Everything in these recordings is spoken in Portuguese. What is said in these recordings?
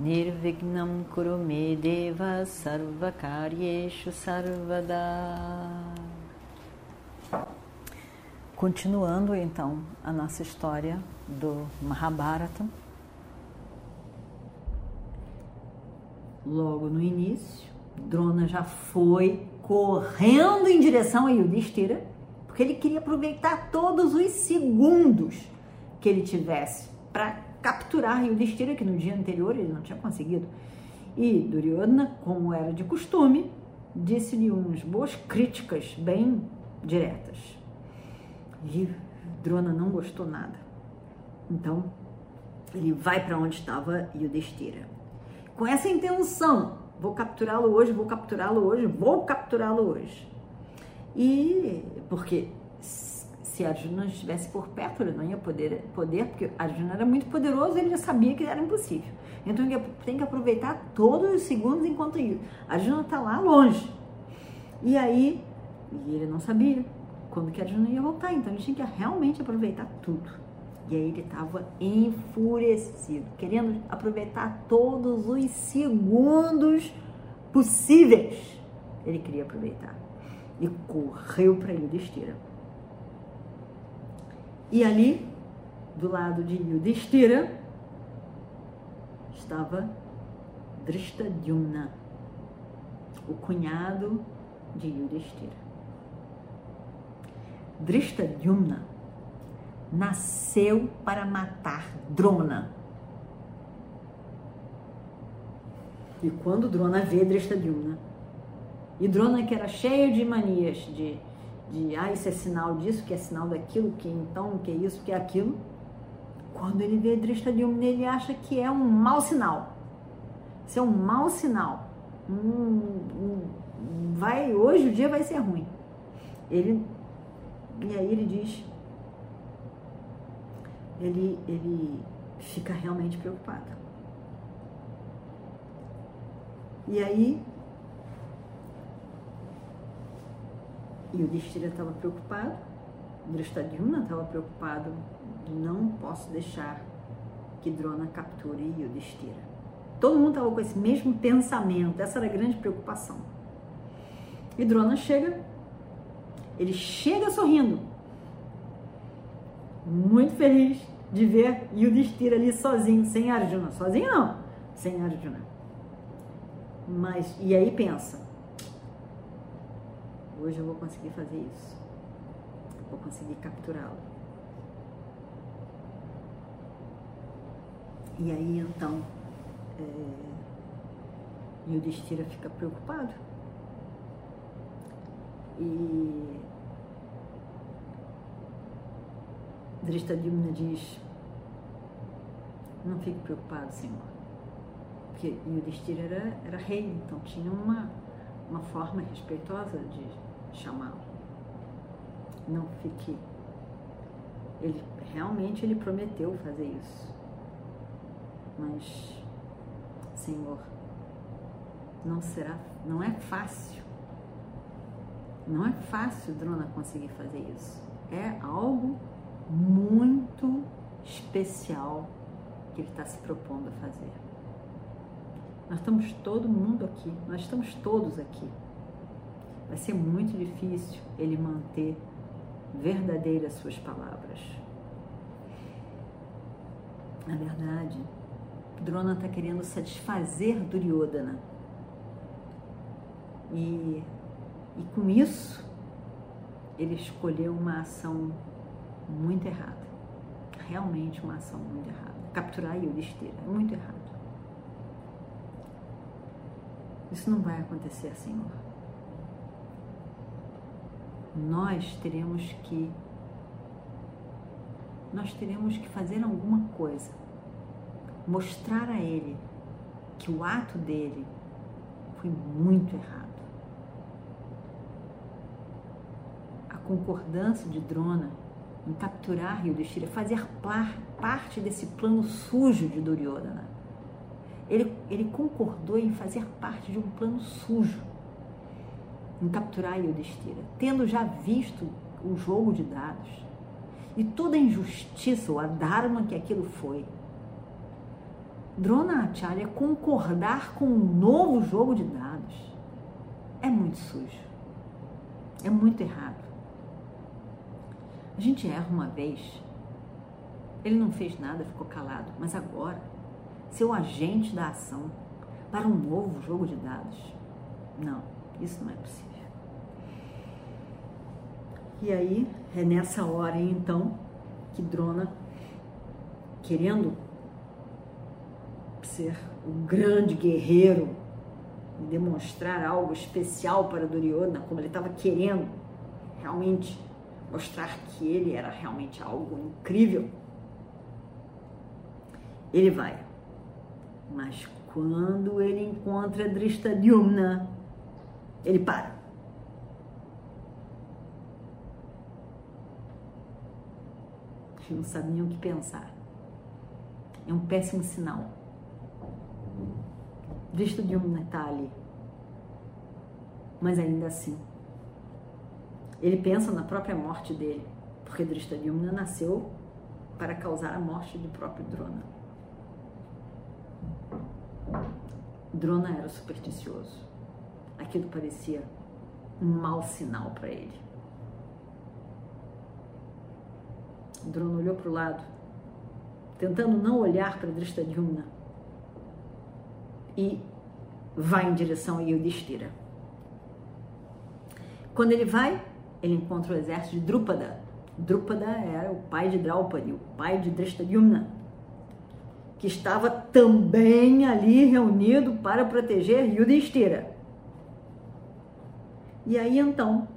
Nirvignam Kurume Deva Sarvakaryeshu Sarvada Continuando então a nossa história do Mahabharata. Logo no início, Drona já foi correndo em direção a Yudhishthira, porque ele queria aproveitar todos os segundos que ele tivesse para capturar Yudhishthira, que no dia anterior ele não tinha conseguido. E Duryodhana, como era de costume, disse-lhe umas boas críticas bem diretas. E Drona não gostou nada. Então, ele vai para onde estava Yudhishthira com essa intenção, vou capturá-lo hoje, vou capturá-lo hoje, vou capturá-lo hoje. E porque se Arjuna estivesse por perto, ele não ia poder, poder, porque Arjuna era muito poderoso ele já sabia que era impossível. Então ele tem que aproveitar todos os segundos enquanto Arjuna está lá longe. E aí, e ele não sabia quando que Arjuna ia voltar, então ele tinha que realmente aproveitar tudo. E aí ele estava enfurecido, querendo aproveitar todos os segundos possíveis. Ele queria aproveitar. E correu para Yudhishthira. E ali, do lado de Yudhishthira, estava Drishtadyumna, o cunhado de Yudhishthira. Drishtadyumna nasceu para matar Drona. E quando Drona vê Drestadyumna, e Drona que era cheio de manias, de, de ah, isso é sinal disso, que é sinal daquilo, que então, que é isso, que é aquilo, quando ele vê Drestadyumna, ele acha que é um mau sinal. Isso é um mau sinal. Hum, hum, vai, hoje o dia vai ser ruim. Ele, e aí ele diz, ele, ele fica realmente preocupado. E aí, e o Distira estava preocupado, Drishtadyumna estava preocupado, não posso deixar que Drona capture Yudhishthira. Todo mundo estava com esse mesmo pensamento, essa era a grande preocupação. E Drona chega, ele chega sorrindo, muito feliz de ver Yudhishthira ali sozinho, sem Arjuna. Sozinho não, sem Arjuna. Mas, e aí pensa, hoje eu vou conseguir fazer isso. Vou conseguir capturá-lo. E aí então, é, Yudhishthira fica preocupado. E Drishtadyumna diz, não fique preocupado, Senhor. Porque Yudhishthira era, era rei, então tinha uma, uma forma respeitosa de chamá-lo. Não fique. Ele realmente ele prometeu fazer isso. Mas, Senhor, não será, não é fácil. Não é fácil Drona conseguir fazer isso. É algo muito especial que ele está se propondo a fazer. Nós estamos todo mundo aqui, nós estamos todos aqui. Vai ser muito difícil ele manter verdadeiras suas palavras. Na verdade, Drona está querendo satisfazer Duryodhana. E, e com isso, ele escolheu uma ação muito errada. Realmente uma ação muito errada. Capturar Yudhishthira é muito errado. Isso não vai acontecer, Senhor. Nós teremos que nós teremos que fazer alguma coisa. Mostrar a ele que o ato dele foi muito errado. A concordância de Drona em capturar Yudhishthira, fazer par, parte desse plano sujo de Duryodhana. Ele, ele concordou em fazer parte de um plano sujo, em capturar Yudhishthira, tendo já visto o jogo de dados e toda a injustiça, o adharma que aquilo foi. Drona Acharya concordar com um novo jogo de dados é muito sujo, é muito errado. A gente erra uma vez, ele não fez nada, ficou calado, mas agora, ser o agente da ação para um novo jogo de dados, não, isso não é possível. E aí, é nessa hora então que Drona, querendo ser o grande guerreiro e demonstrar algo especial para Duryodhana, como ele estava querendo realmente mostrar que ele era realmente algo incrível, ele vai. Mas quando ele encontra Drishtadyumna, ele para. Eles não sabiam o que pensar. É um péssimo sinal. Drishtadyumna está ali. Mas ainda assim, ele pensa na própria morte dele, porque Drishtadyumna nasceu para causar a morte do próprio Drona. Drona era supersticioso. Aquilo parecia um mau sinal para ele. Drona olhou para o lado, tentando não olhar para Drishtadyumna, e vai em direção a Yudhishthira. Quando ele vai, ele encontra o exército de Drupada. Drupada era o pai de Draupadi, o pai de Drishtadyumna, que estava também ali reunido para proteger Yudhishthira. E aí então,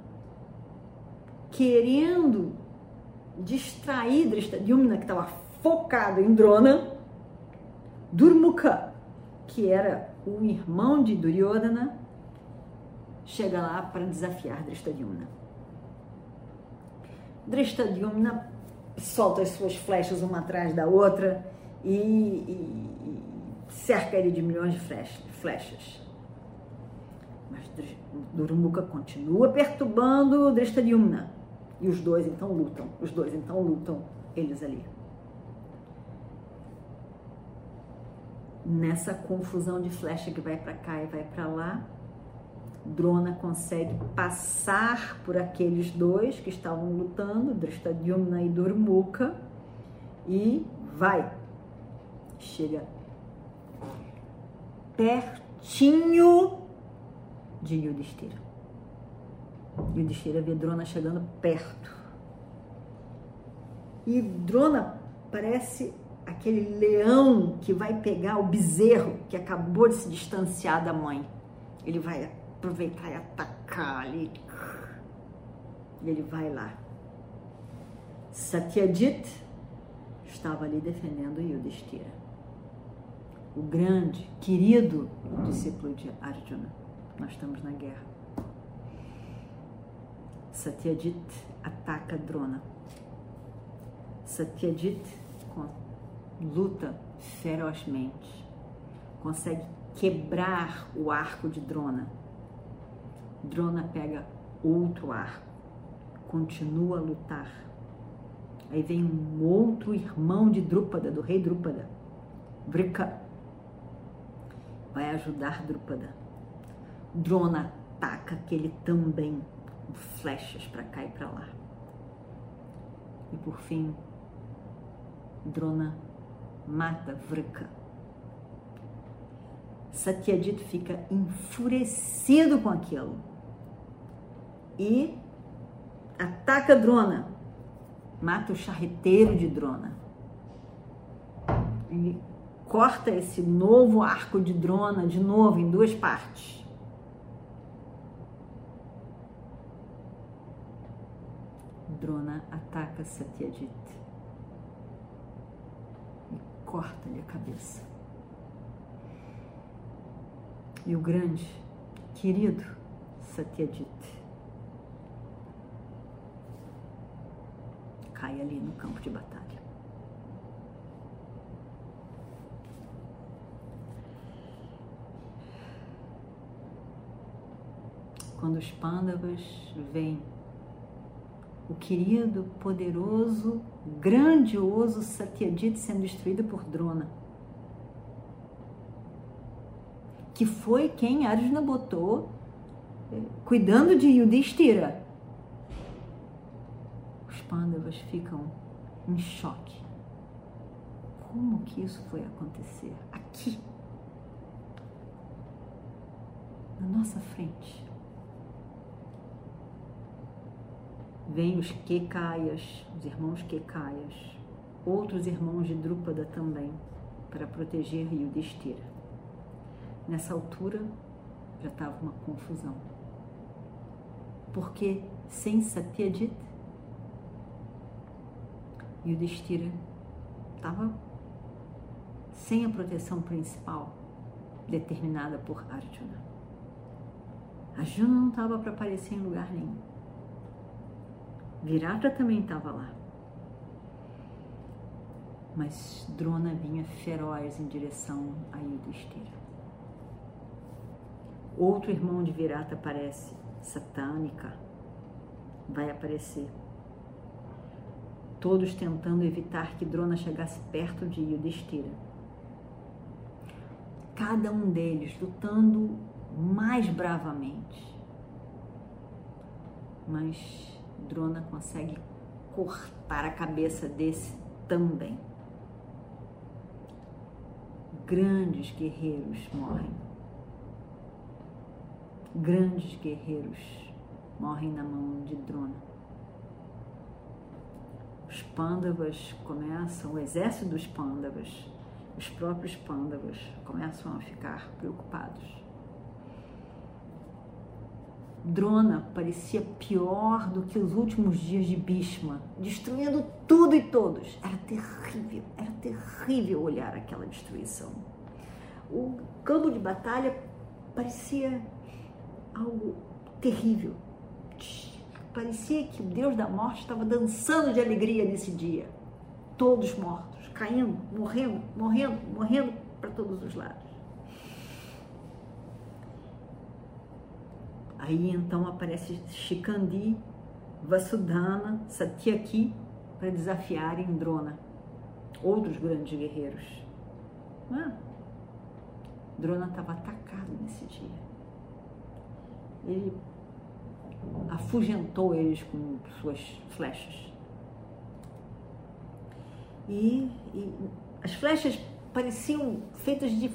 querendo distrair Drishtadyumna, que estava focado em Drona, Durmukha, que era o irmão de Duryodhana, chega lá para desafiar Drishtadyumna. Drishtadyumna solta as suas flechas uma atrás da outra e, e, e cerca ele de milhões de flechas. Mas Durumuka continua perturbando Drishtadyumna. E os dois então lutam. Os dois então lutam, eles ali. Nessa confusão de flecha que vai para cá e vai para lá, Drona consegue passar por aqueles dois que estavam lutando, Drishtadyumna e Durmuka, e vai. Chega pertinho de Yudhishthira. Yudhishthira vê Drona chegando perto. E Drona parece aquele leão que vai pegar o bezerro que acabou de se distanciar da mãe. Ele vai aproveitar e atacar ali. E ele vai lá. Satyajit estava ali defendendo Yudhishthira. O grande, querido discípulo de Arjuna. Nós estamos na guerra. Satyajit ataca Drona. Satyajit luta ferozmente. Consegue quebrar o arco de Drona Drona pega outro arco, continua a lutar. Aí vem um outro irmão de Drúpada, do rei Drúpada, Vrika, vai ajudar Drúpada. Drona ataca aquele também, flechas para cá e para lá. E por fim, Drona mata Vrika. Satyajit fica enfurecido com aquilo e ataca Drona, mata o charreteiro de Drona. E corta esse novo arco de Drona de novo em duas partes. Drona ataca Satyajit e corta-lhe a cabeça. E o grande querido Satyajit cai ali no campo de batalha. Quando os pândavas veem o querido, poderoso, grandioso Satyajit sendo destruído por Drona, que foi quem Arjuna botou eh, cuidando de Yudhishthira. Os pândavas ficam em choque. Como que isso foi acontecer? Aqui. Na nossa frente. Vêm os Kekaias, os irmãos Kekaias, outros irmãos de Drúpada também, para proteger Yudhishthira. Nessa altura já estava uma confusão. Porque sem Satyajit, Yudhishthira estava sem a proteção principal determinada por Arjuna. Arjuna não estava para aparecer em lugar nenhum. Virata também estava lá. Mas Drona vinha feroz em direção a Yudhishthira. Outro irmão de Virata aparece, Satânica, vai aparecer. Todos tentando evitar que Drona chegasse perto de Yudhishthira. Cada um deles lutando mais bravamente. Mas Drona consegue cortar a cabeça desse também. Grandes guerreiros morrem. Grandes guerreiros morrem na mão de Drona. Os Pandavas começam, o exército dos Pandavas, os próprios Pandavas começam a ficar preocupados Drona parecia pior do que os últimos dias de Bhishma, destruindo tudo e todos. Era terrível, era terrível olhar aquela destruição. O campo de batalha parecia algo terrível. Parecia que o Deus da morte estava dançando de alegria nesse dia. Todos mortos, caindo, morrendo, morrendo, morrendo para todos os lados. Aí então aparece Shikandi, Vasudhana, Satyaki para desafiarem Drona, outros grandes guerreiros. Ah, Drona estava atacado nesse dia. Ele afugentou eles com suas flechas. E, e as flechas pareciam feitas de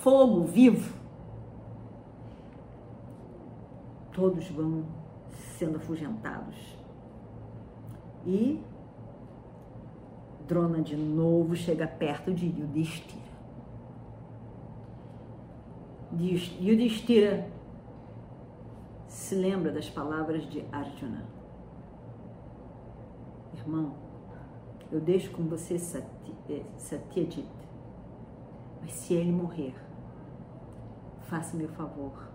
fogo vivo. Todos vão sendo afugentados. E Drona de novo chega perto de Yudhishthira. Yudhishthira se lembra das palavras de Arjuna. Irmão, eu deixo com você eh, Satyajit, mas se ele morrer, faça-me o favor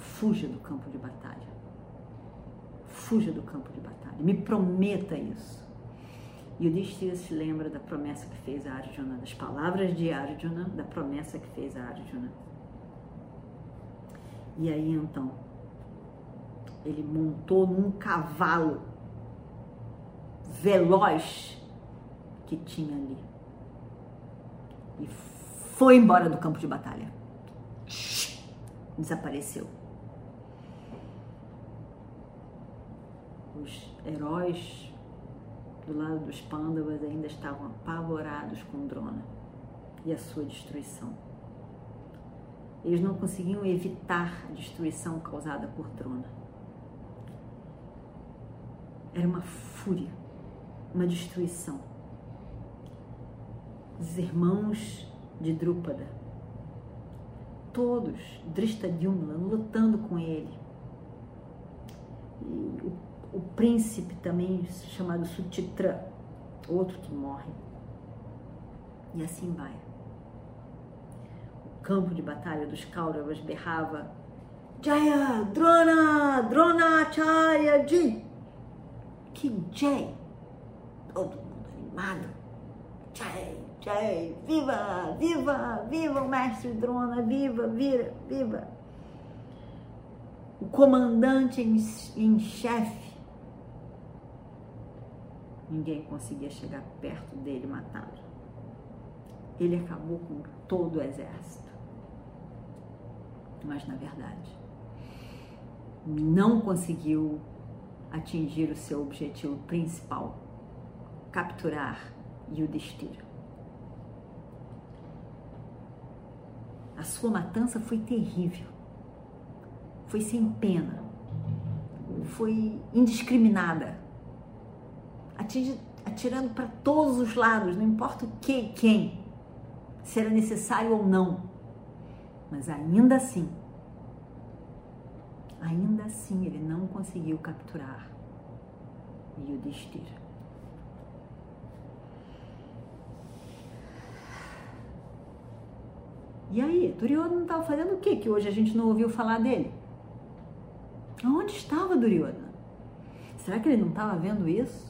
Fuja do campo de batalha. Fuja do campo de batalha. Me prometa isso. E o Destira se lembra da promessa que fez a Arjuna, das palavras de Arjuna, da promessa que fez a Arjuna. E aí então, ele montou num cavalo veloz que tinha ali e foi embora do campo de batalha. Desapareceu. Os heróis do lado dos Pandavas ainda estavam apavorados com Drona e a sua destruição. Eles não conseguiam evitar a destruição causada por Drona. Era uma fúria, uma destruição. Os irmãos de Drúpada, todos, Drishtadyumna, lutando com ele. E o o príncipe também chamado Sutitra, outro que morre. E assim vai. O campo de batalha dos Kauravas berrava Jaya, Drona, Dronacharya Ji. Que Jay. Todo mundo animado. Jay, Jay, viva, viva, viva o mestre Drona, viva, vira, viva. O comandante em, em chefe. Ninguém conseguia chegar perto dele e matá-lo. Ele acabou com todo o exército. Mas na verdade, não conseguiu atingir o seu objetivo principal, capturar Yudhishthira. A sua matança foi terrível, foi sem pena, foi indiscriminada, atirando para todos os lados, não importa o que, quem, se era necessário ou não. Mas ainda assim, ainda assim ele não conseguiu capturar Yudhishthira. E aí, Duryodhana estava fazendo o que que hoje a gente não ouviu falar dele? Onde estava Duryodhana? Será que ele não estava vendo isso?